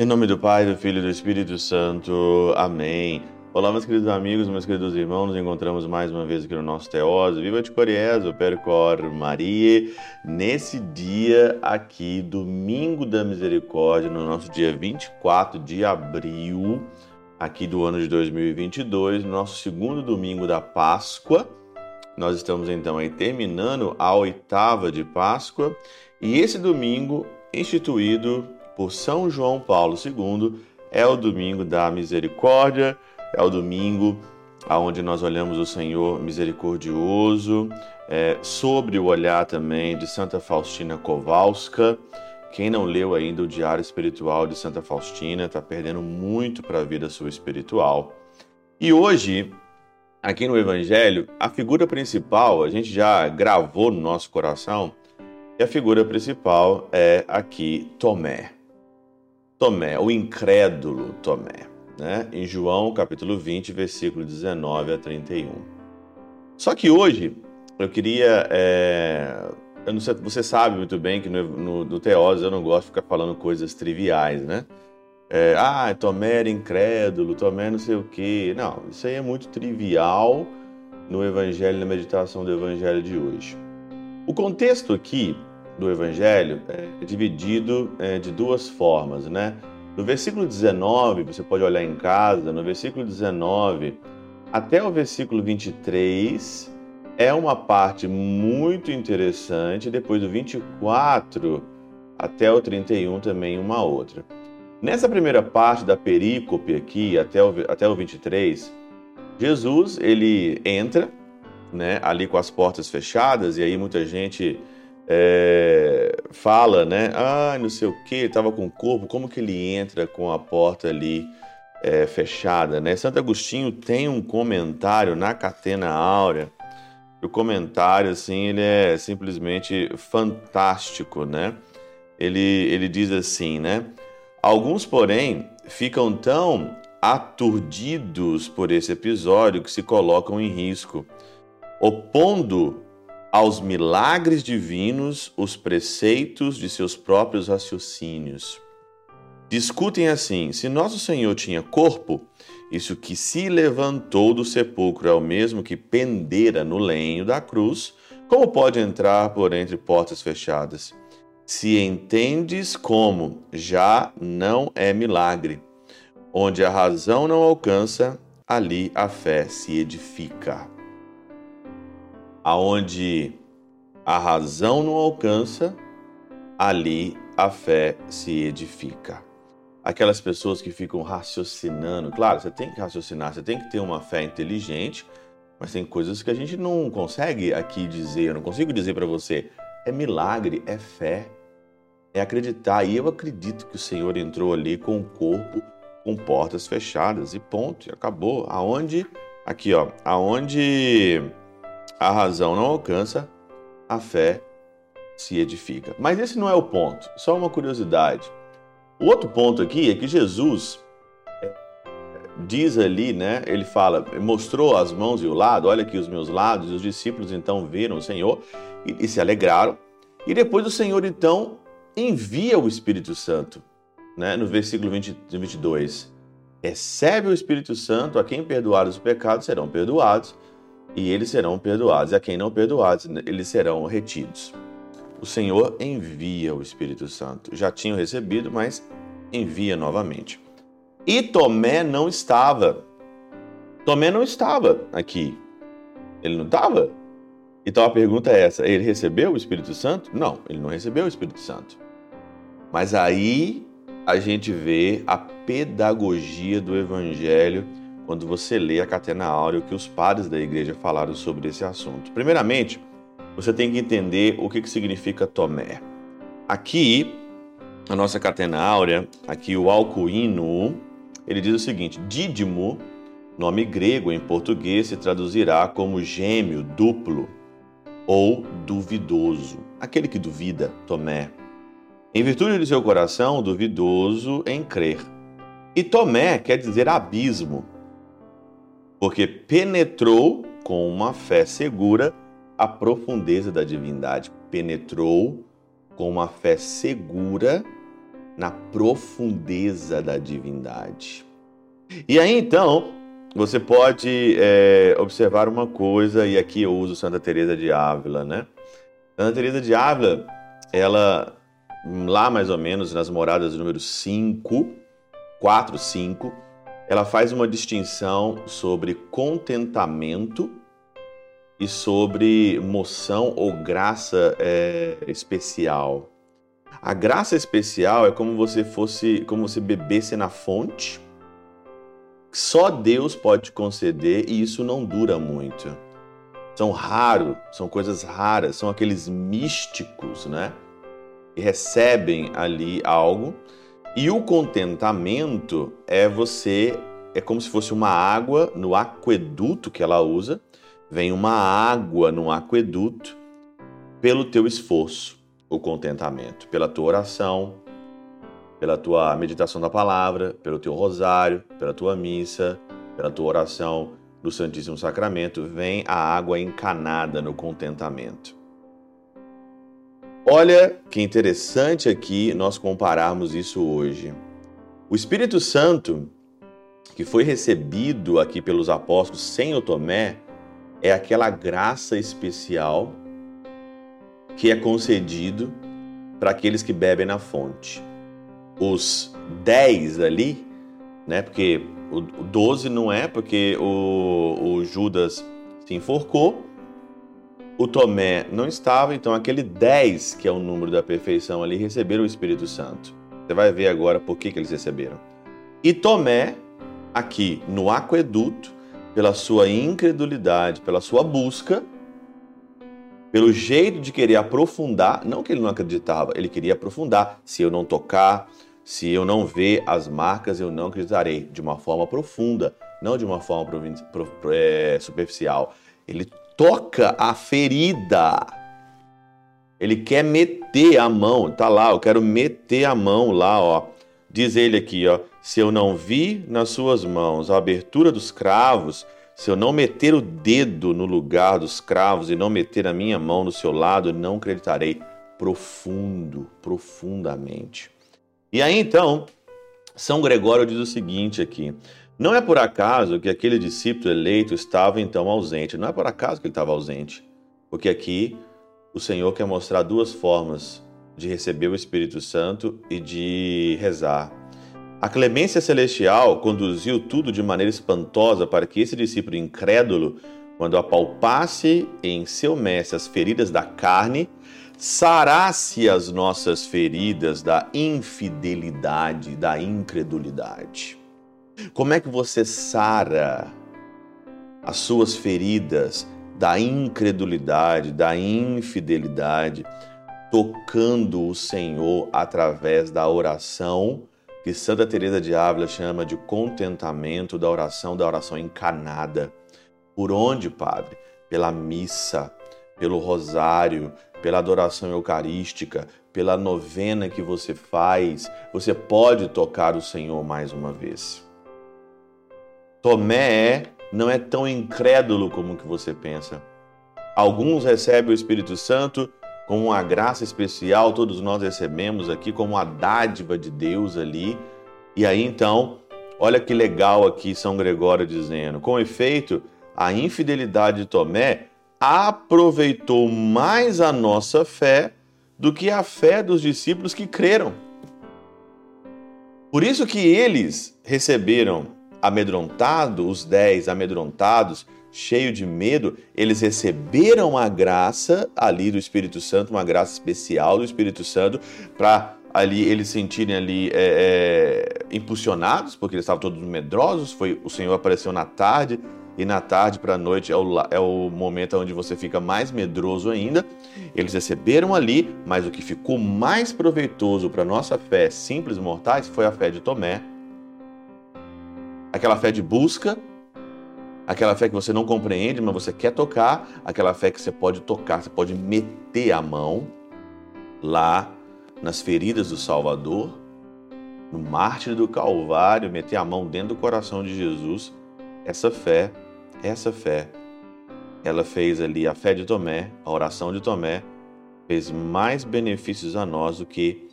Em nome do Pai, do Filho e do Espírito Santo. Amém. Olá, meus queridos amigos, meus queridos irmãos, nos encontramos mais uma vez aqui no nosso Teose. Viva de Coriezo, Percor Maria, nesse dia aqui, domingo da misericórdia, no nosso dia 24 de abril, aqui do ano de 2022, no nosso segundo domingo da Páscoa. Nós estamos então aí terminando a oitava de Páscoa e esse domingo instituído por São João Paulo II é o domingo da misericórdia é o domingo aonde nós olhamos o Senhor misericordioso, é, sobre o olhar também de Santa Faustina Kowalska. Quem não leu ainda o Diário Espiritual de Santa Faustina está perdendo muito para a vida sua espiritual. E hoje, aqui no Evangelho, a figura principal, a gente já gravou no nosso coração, e a figura principal é aqui Tomé. Tomé, o incrédulo Tomé né? em João capítulo 20, versículo 19 a 31. Só que hoje eu queria. É... Eu sei, você sabe muito bem que no, no, no eu não gosto de ficar falando coisas triviais, né? É, ah, Tomé era incrédulo, Tomé não sei o quê. Não, isso aí é muito trivial no Evangelho, na meditação do Evangelho de hoje. O contexto aqui do Evangelho é dividido é, de duas formas, né? No versículo 19, você pode olhar em casa, no versículo 19 até o versículo 23 é uma parte muito interessante, depois do 24 até o 31 também uma outra. Nessa primeira parte da perícope aqui, até o, até o 23, Jesus ele entra né, ali com as portas fechadas, e aí muita gente é, fala, né? Ah, não sei o que, estava com o corpo, como que ele entra com a porta ali é, fechada, né? Santo Agostinho tem um comentário na Catena Áurea. O comentário, assim, ele é simplesmente fantástico, né? Ele, ele diz assim, né? Alguns, porém, ficam tão aturdidos por esse episódio que se colocam em risco, opondo aos milagres divinos os preceitos de seus próprios raciocínios. Discutem assim: se nosso Senhor tinha corpo, isso que se levantou do sepulcro é o mesmo que pendera no lenho da cruz, como pode entrar por entre portas fechadas? Se entendes como já não é milagre, onde a razão não alcança, ali a fé se edifica aonde a razão não alcança, ali a fé se edifica. Aquelas pessoas que ficam raciocinando, claro, você tem que raciocinar, você tem que ter uma fé inteligente, mas tem coisas que a gente não consegue aqui dizer, eu não consigo dizer para você. É milagre, é fé, é acreditar. E eu acredito que o Senhor entrou ali com o corpo com portas fechadas e ponto, e acabou. Aonde aqui, ó, aonde a razão não alcança, a fé se edifica. Mas esse não é o ponto, só uma curiosidade. O outro ponto aqui é que Jesus é, diz ali, né? Ele fala, mostrou as mãos e o lado, olha aqui os meus lados, e os discípulos então viram o Senhor e, e se alegraram. E depois o Senhor então envia o Espírito Santo, né? No versículo 20, 22. Recebe o Espírito Santo, a quem perdoar os pecados serão perdoados, e eles serão perdoados, e a quem não perdoados, eles serão retidos. O Senhor envia o Espírito Santo. Já tinham recebido, mas envia novamente. E Tomé não estava. Tomé não estava aqui. Ele não estava? Então a pergunta é essa: ele recebeu o Espírito Santo? Não, ele não recebeu o Espírito Santo. Mas aí a gente vê a pedagogia do Evangelho quando você lê a Catena Áurea, o que os padres da igreja falaram sobre esse assunto. Primeiramente, você tem que entender o que, que significa Tomé. Aqui, a nossa Catena Áurea, aqui o Alcuíno, ele diz o seguinte: Dídimo, nome grego em português, se traduzirá como gêmeo, duplo ou duvidoso, aquele que duvida, Tomé. Em virtude de seu coração, duvidoso em crer. E Tomé quer dizer abismo, porque penetrou com uma fé segura a profundeza da divindade. Penetrou com uma fé segura na profundeza da divindade. E aí então você pode é, observar uma coisa e aqui eu uso Santa Teresa de Ávila, né? Santa Teresa de Ávila, ela lá mais ou menos nas moradas número 5, 4, 5, ela faz uma distinção sobre contentamento e sobre moção ou graça é, especial. A graça especial é como você fosse, como você bebesse na fonte. Só Deus pode te conceder e isso não dura muito. São raros, são coisas raras, são aqueles místicos, né? Recebem ali algo. E o contentamento é você, é como se fosse uma água no aqueduto que ela usa vem uma água no aqueduto pelo teu esforço, o contentamento, pela tua oração, pela tua meditação da palavra, pelo teu rosário, pela tua missa, pela tua oração do Santíssimo Sacramento, vem a água encanada no contentamento. Olha que interessante aqui nós compararmos isso hoje. O Espírito Santo, que foi recebido aqui pelos apóstolos sem o Tomé, é aquela graça especial que é concedido para aqueles que bebem na fonte. Os 10 ali, né? Porque o 12 não é, porque o, o Judas se enforcou, o Tomé não estava, então aquele 10, que é o número da perfeição ali, receberam o Espírito Santo. Você vai ver agora por que, que eles receberam. E Tomé, aqui no aqueduto, pela sua incredulidade, pela sua busca, pelo jeito de querer aprofundar, não que ele não acreditava, ele queria aprofundar. Se eu não tocar, se eu não ver as marcas, eu não acreditarei. De uma forma profunda, não de uma forma é, superficial. Ele toca a ferida. Ele quer meter a mão, tá lá, eu quero meter a mão lá, ó. Diz ele aqui, ó, se eu não vi nas suas mãos a abertura dos cravos, se eu não meter o dedo no lugar dos cravos e não meter a minha mão no seu lado, não acreditarei. Profundo, profundamente. E aí então, São Gregório diz o seguinte aqui: não é por acaso que aquele discípulo eleito estava então ausente. Não é por acaso que ele estava ausente. Porque aqui o Senhor quer mostrar duas formas de receber o Espírito Santo e de rezar. A clemência celestial conduziu tudo de maneira espantosa para que esse discípulo incrédulo, quando apalpasse em seu mestre as feridas da carne, sarasse as nossas feridas da infidelidade, da incredulidade. Como é que você sara as suas feridas da incredulidade, da infidelidade, tocando o Senhor através da oração? que Santa Teresa de Ávila chama de contentamento da oração, da oração encanada. Por onde, Padre? Pela missa, pelo rosário, pela adoração eucarística, pela novena que você faz, você pode tocar o Senhor mais uma vez. Tomé é, não é tão incrédulo como que você pensa. Alguns recebem o Espírito Santo como uma graça especial, todos nós recebemos aqui como uma dádiva de Deus ali. E aí então, olha que legal aqui São Gregório dizendo: com efeito, a infidelidade de Tomé aproveitou mais a nossa fé do que a fé dos discípulos que creram. Por isso que eles receberam amedrontado, os dez amedrontados, cheio de medo, eles receberam a graça ali do Espírito Santo, uma graça especial do Espírito Santo, para ali eles sentirem ali é, é, impulsionados, porque eles estavam todos medrosos. Foi o Senhor apareceu na tarde e na tarde para a noite é o, é o momento onde você fica mais medroso ainda. Eles receberam ali, mas o que ficou mais proveitoso para nossa fé simples mortais foi a fé de Tomé. Aquela fé de busca, aquela fé que você não compreende, mas você quer tocar, aquela fé que você pode tocar, você pode meter a mão lá nas feridas do Salvador, no mártir do Calvário, meter a mão dentro do coração de Jesus. Essa fé, essa fé ela fez ali a fé de Tomé, a oração de Tomé, fez mais benefícios a nós do que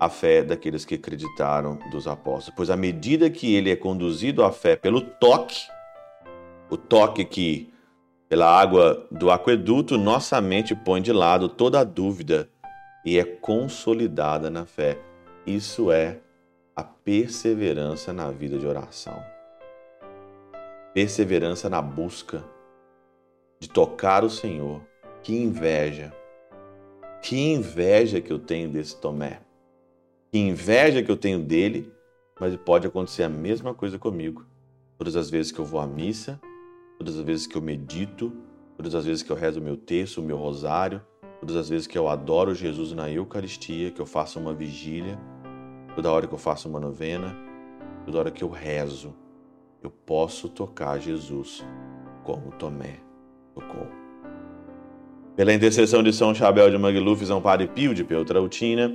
a fé daqueles que acreditaram dos apóstolos. Pois à medida que ele é conduzido à fé pelo toque, o toque que pela água do aqueduto, nossa mente põe de lado toda a dúvida e é consolidada na fé. Isso é a perseverança na vida de oração. Perseverança na busca de tocar o Senhor. Que inveja! Que inveja que eu tenho desse Tomé. Que inveja que eu tenho dele, mas pode acontecer a mesma coisa comigo. Todas as vezes que eu vou à missa, todas as vezes que eu medito, todas as vezes que eu rezo o meu texto, o meu rosário, todas as vezes que eu adoro Jesus na Eucaristia, que eu faço uma vigília, toda hora que eu faço uma novena, toda hora que eu rezo, eu posso tocar Jesus como Tomé tocou. Pela intercessão de São Chabel de Magluf, São Padre Pio de Peltrautina,